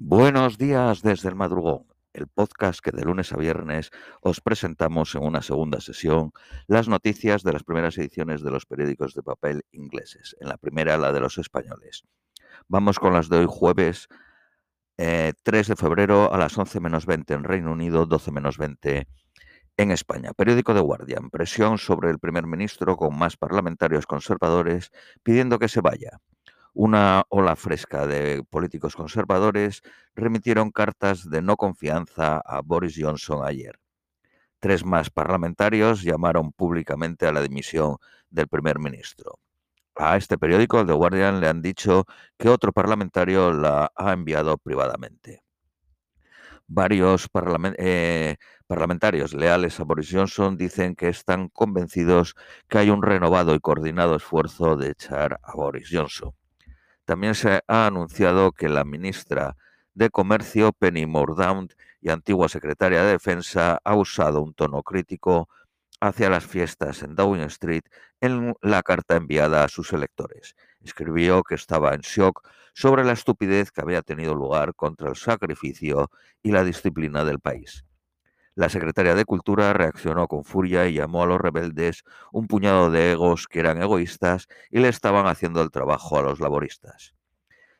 Buenos días desde el madrugón, el podcast que de lunes a viernes os presentamos en una segunda sesión las noticias de las primeras ediciones de los periódicos de papel ingleses, en la primera la de los españoles. Vamos con las de hoy jueves 3 eh, de febrero a las 11 menos 20 en Reino Unido, 12 menos 20 en España. Periódico de Guardian, presión sobre el primer ministro con más parlamentarios conservadores pidiendo que se vaya una ola fresca de políticos conservadores remitieron cartas de no confianza a Boris Johnson ayer. Tres más parlamentarios llamaron públicamente a la dimisión del primer ministro. A este periódico, el The Guardian, le han dicho que otro parlamentario la ha enviado privadamente. Varios eh, parlamentarios leales a Boris Johnson dicen que están convencidos que hay un renovado y coordinado esfuerzo de echar a Boris Johnson. También se ha anunciado que la ministra de Comercio, Penny Mordaunt, y antigua secretaria de Defensa, ha usado un tono crítico hacia las fiestas en Downing Street en la carta enviada a sus electores. Escribió que estaba en shock sobre la estupidez que había tenido lugar contra el sacrificio y la disciplina del país. La secretaria de Cultura reaccionó con furia y llamó a los rebeldes un puñado de egos que eran egoístas y le estaban haciendo el trabajo a los laboristas.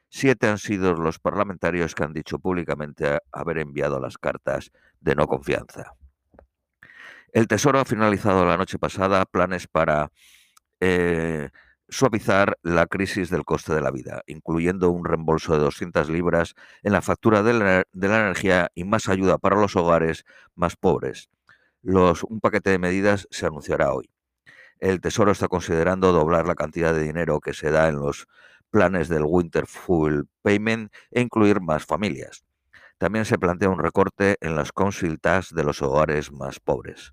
Siete han sido los parlamentarios que han dicho públicamente haber enviado las cartas de no confianza. El Tesoro ha finalizado la noche pasada planes para eh, suavizar la crisis del coste de la vida, incluyendo un reembolso de 200 libras en la factura de la, energía y más ayuda para los hogares más pobres. un paquete de medidas se anunciará hoy. El Tesoro está considerando doblar la cantidad de dinero que se da en los planes del Winter Fuel Payment e incluir más familias. También se plantea un recorte en las Council Tax de los hogares más pobres.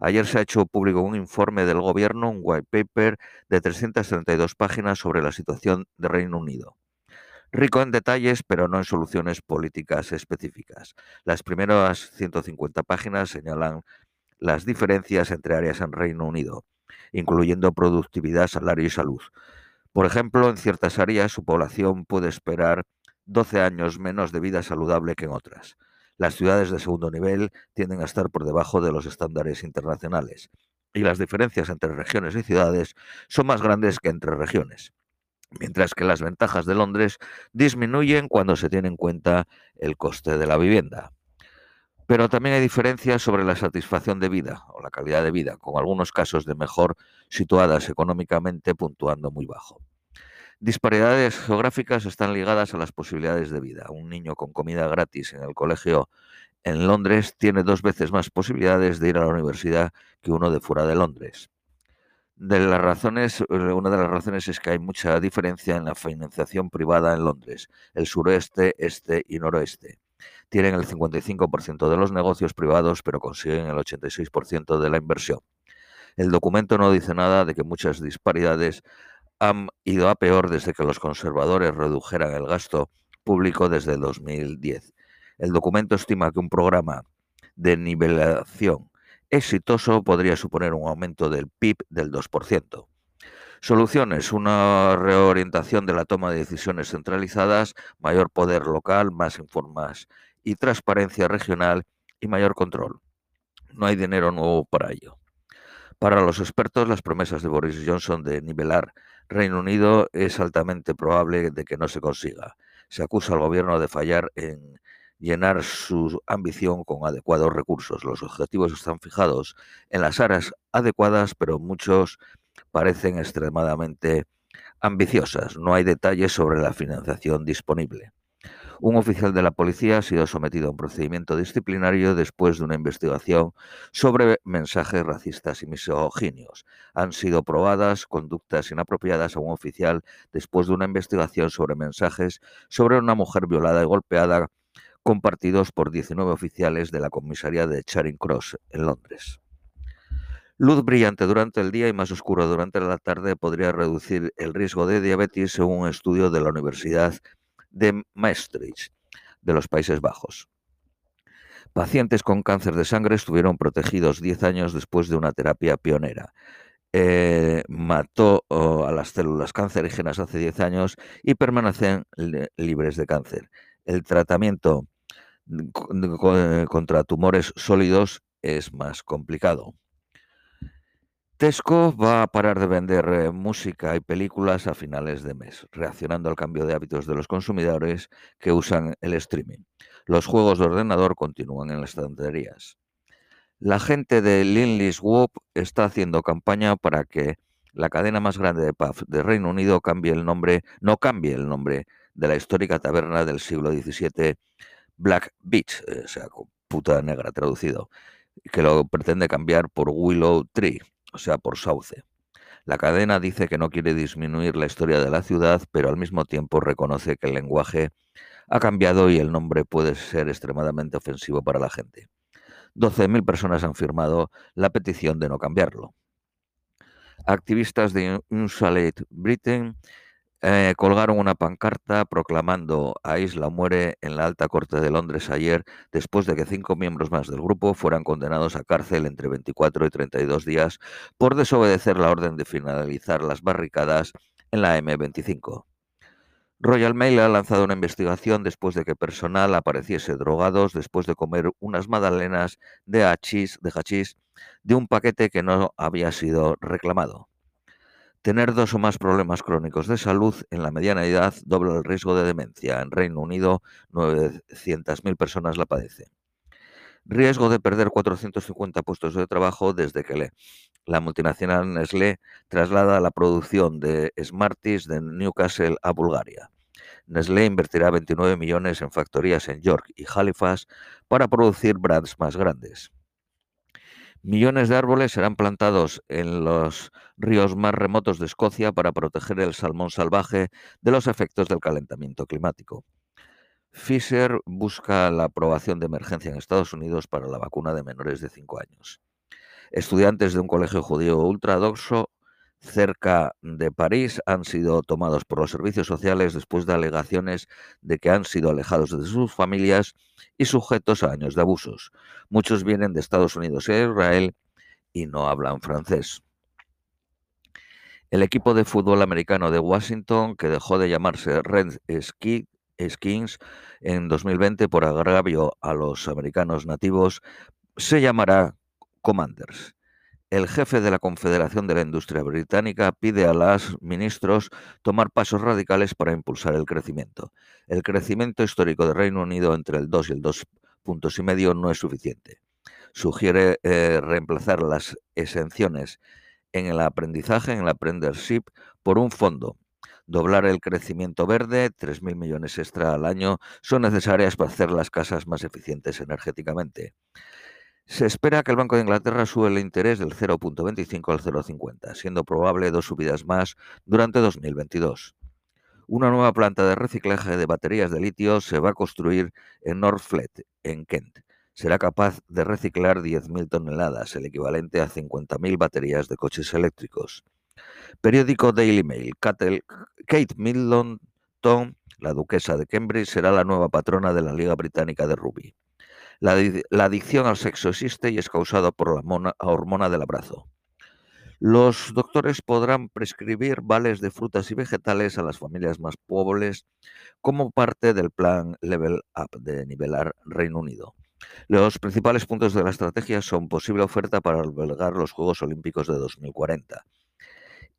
Ayer se ha hecho público un informe del gobierno, un white paper de 332 páginas sobre la situación de Reino Unido. Rico en detalles, pero no en soluciones políticas específicas. Las primeras 150 páginas señalan las diferencias entre áreas en Reino Unido, incluyendo productividad, salario y salud. Por ejemplo, en ciertas áreas su población puede esperar 12 años menos de vida saludable que en otras. Las ciudades de segundo nivel tienden a estar por debajo de los estándares internacionales y las diferencias entre regiones y ciudades son más grandes que entre regiones, mientras que las ventajas de Londres disminuyen cuando se tiene en cuenta el coste de la vivienda. Pero también hay diferencias sobre la satisfacción de vida o la calidad de vida, con algunos casos de mejor situadas económicamente puntuando muy bajo. Disparidades geográficas están ligadas a las posibilidades de vida. Un niño con comida gratis en el colegio en Londres tiene dos veces más posibilidades de ir a la universidad que uno de fuera de Londres. De las razones, eh, una de las razones es que hay mucha diferencia en la financiación privada en Londres, el sureste, este y noroeste. Tienen el 55% de los negocios privados, pero consiguen el 86% de la inversión. El documento no dice nada de que muchas disparidades han ido a peor desde que los conservadores redujeran el gasto público desde el 2010. El documento estima que un programa de nivelación exitoso podría suponer un aumento del PIB del 2%. Soluciones, una reorientación de la toma de decisiones centralizadas, mayor poder local, más informas y transparencia regional y mayor control. No hay dinero nuevo para ello. Para los expertos, las promesas de Boris Johnson de nivelar Reino Unido es altamente probable de que no se consiga. Se acusa al gobierno de fallar en llenar su ambición con adecuados recursos. Los objetivos están fijados en las áreas adecuadas, pero muchos parecen extremadamente ambiciosas. No hay detalles sobre la financiación disponible. Un oficial de la policía ha sido sometido a un procedimiento disciplinario después de una investigación sobre mensajes racistas y misoginios. Han sido probadas conductas inapropiadas a un oficial después de una investigación sobre mensajes sobre una mujer violada y golpeada compartidos por 19 oficiales de la comisaría de Charing Cross en Londres. Luz brillante durante el día y más oscuro durante la tarde podría reducir el riesgo de diabetes según un estudio de la Universidad de Maastricht, de los Países Bajos. Pacientes con cáncer de sangre estuvieron protegidos 10 años después de una terapia pionera. Eh, mató a las células cancerígenas hace 10 años y permanecen libres de cáncer. El tratamiento contra tumores sólidos es más complicado. Tesco va a parar de vender eh, música y películas a finales de mes, reaccionando al cambio de hábitos de los consumidores que usan el streaming. Los juegos de ordenador continúan en las estanterías. La gente de Linley Swoop está haciendo campaña para que la cadena más grande de pub de Reino Unido cambie el nombre, no cambie el nombre de la histórica taberna del siglo XVII Black Beach, eh, o sea, puta negra traducido, que lo pretende cambiar por Willow Tree, o sea, por Sauce. La cadena dice que no quiere disminuir la historia de la ciudad, pero al mismo tiempo reconoce que el lenguaje ha cambiado y el nombre puede ser extremadamente ofensivo para la gente. 12.000 personas han firmado la petición de no cambiarlo. Activistas de Unsalate Britain eh, colgaron una pancarta proclamando a Isla muere en la alta corte de Londres ayer, después de que cinco miembros más del grupo fueran condenados a cárcel entre 24 y 32 días por desobedecer la orden de finalizar las barricadas en la M25. Royal Mail ha lanzado una investigación después de que personal apareciese drogados después de comer unas magdalenas de hachís, de hachís de un paquete que no había sido reclamado. Tener dos o más problemas crónicos de salud en la mediana edad dobla el riesgo de demencia. En Reino Unido, 900.000 personas la padecen. Riesgo de perder 450 puestos de trabajo desde que la multinacional Nestlé traslada la producción de Smarties de Newcastle a Bulgaria. Nestlé invertirá 29 millones en factorías en York y Halifax para producir brands más grandes. Millones de árboles serán plantados en los ríos más remotos de Escocia para proteger el salmón salvaje de los efectos del calentamiento climático. Fisher busca la aprobación de emergencia en Estados Unidos para la vacuna de menores de 5 años. Estudiantes de un colegio judío ultradoxo cerca de París han sido tomados por los servicios sociales después de alegaciones de que han sido alejados de sus familias y sujetos a años de abusos. Muchos vienen de Estados Unidos e Israel y no hablan francés. El equipo de fútbol americano de Washington, que dejó de llamarse Red Skins en 2020 por agravio a los americanos nativos, se llamará Commanders el jefe de la Confederación de la Industria Británica pide a los ministros tomar pasos radicales para impulsar el crecimiento. El crecimiento histórico del Reino Unido entre el 2 y el 2.5 no es suficiente. Sugiere eh, reemplazar las exenciones en el aprendizaje, en el apprenticeship, por un fondo. Doblar el crecimiento verde, 3.000 millones extra al año, son necesarias para hacer las casas más eficientes energéticamente. Se espera que el Banco de Inglaterra sube el interés del 0.25 al 0.50, siendo probable dos subidas más durante 2022. Una nueva planta de reciclaje de baterías de litio se va a construir en Northfleet, en Kent. Será capaz de reciclar 10.000 toneladas, el equivalente a 50.000 baterías de coches eléctricos. Periódico Daily Mail. Kate Middleton, la duquesa de Cambridge, será la nueva patrona de la Liga Británica de Rugby. La, adicción al sexo existe y es causada por la hormona del abrazo. Los doctores podrán prescribir vales de frutas y vegetales a las familias más pobres como parte del plan Level Up de nivelar Reino Unido. Los principales puntos de la estrategia son posible oferta para albergar los Juegos Olímpicos de 2040,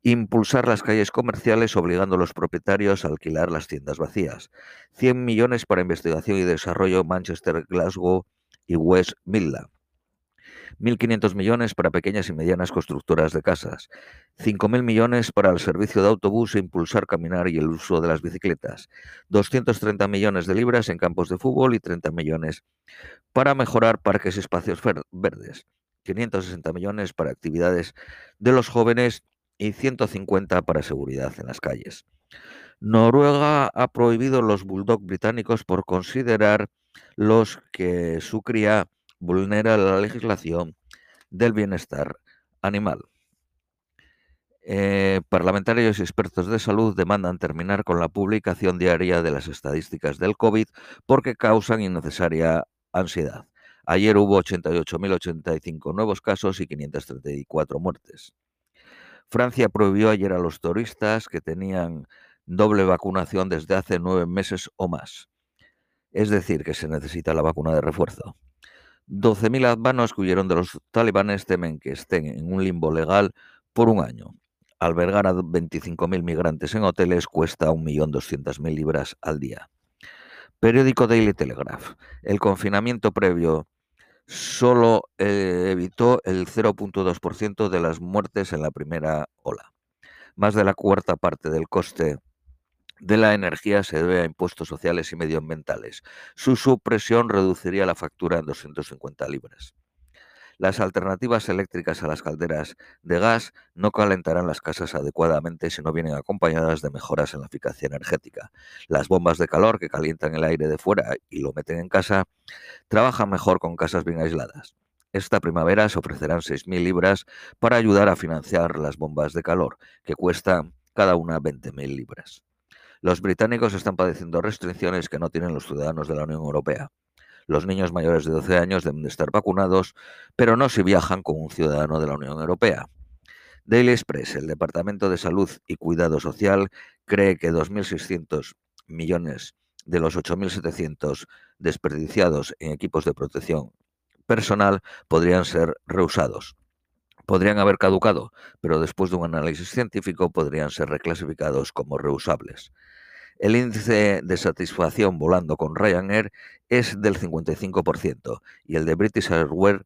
impulsar las calles comerciales obligando a los propietarios a alquilar las tiendas vacías, 100 millones para investigación y desarrollo Manchester, Glasgow y West Midland. 1.500 millones para pequeñas y medianas constructoras de casas, 5.000 millones para el servicio de autobús e impulsar caminar y el uso de las bicicletas, 230 millones de libras en campos de fútbol y 30 millones para mejorar parques y espacios verdes, 560 millones para actividades de los jóvenes y 150 para seguridad en las calles. Noruega ha prohibido los bulldog británicos por considerar los que su cría vulnera la legislación del bienestar animal. Eh, parlamentarios y expertos de salud demandan terminar con la publicación diaria de las estadísticas del COVID porque causan innecesaria ansiedad. Ayer hubo 88.085 nuevos casos y 534 muertes. Francia prohibió ayer a los turistas que tenían doble vacunación desde hace nueve meses o más. Es decir, que se necesita la vacuna de refuerzo. 12.000 afganos que huyeron de los talibanes temen que estén en un limbo legal por un año. Albergar a 25.000 migrantes en hoteles cuesta 1.200.000 libras al día. Periódico Daily Telegraph. El confinamiento previo solo eh, evitó el 0.2% de las muertes en la primera ola. Más de la cuarta parte del coste de la energía se debe a impuestos sociales y medioambientales. Su supresión reduciría la factura en 250 libras. Las alternativas eléctricas a las calderas de gas no calentarán las casas adecuadamente si no vienen acompañadas de mejoras en la eficacia energética. Las bombas de calor que calientan el aire de fuera y lo meten en casa trabajan mejor con casas bien aisladas. Esta primavera se ofrecerán 6.000 libras para ayudar a financiar las bombas de calor, que cuestan cada una 20.000 libras. Los británicos están padeciendo restricciones que no tienen los ciudadanos de la Unión Europea. Los niños mayores de 12 años deben de estar vacunados, pero no si viajan con un ciudadano de la Unión Europea. Daily Express, el Departamento de Salud y Cuidado Social, cree que 2.600 millones de los 8.700 desperdiciados en equipos de protección personal podrían ser reusados. Podrían haber caducado, pero después de un análisis científico podrían ser reclasificados como reusables. El índice de satisfacción volando con Ryanair es del 55% y el de British Airways,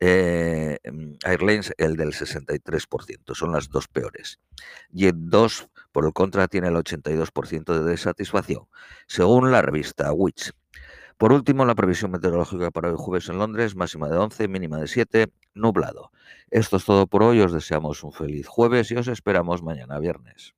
eh, Airlines el del 63%. Son las dos peores. Jet2, por el contra, tiene el 82% de desatisfacción, según la revista Witch. Por último, la previsión meteorológica para hoy jueves en Londres, máxima de 11, mínima de 7, nublado. Esto es todo por hoy, os deseamos un feliz jueves y os esperamos mañana viernes.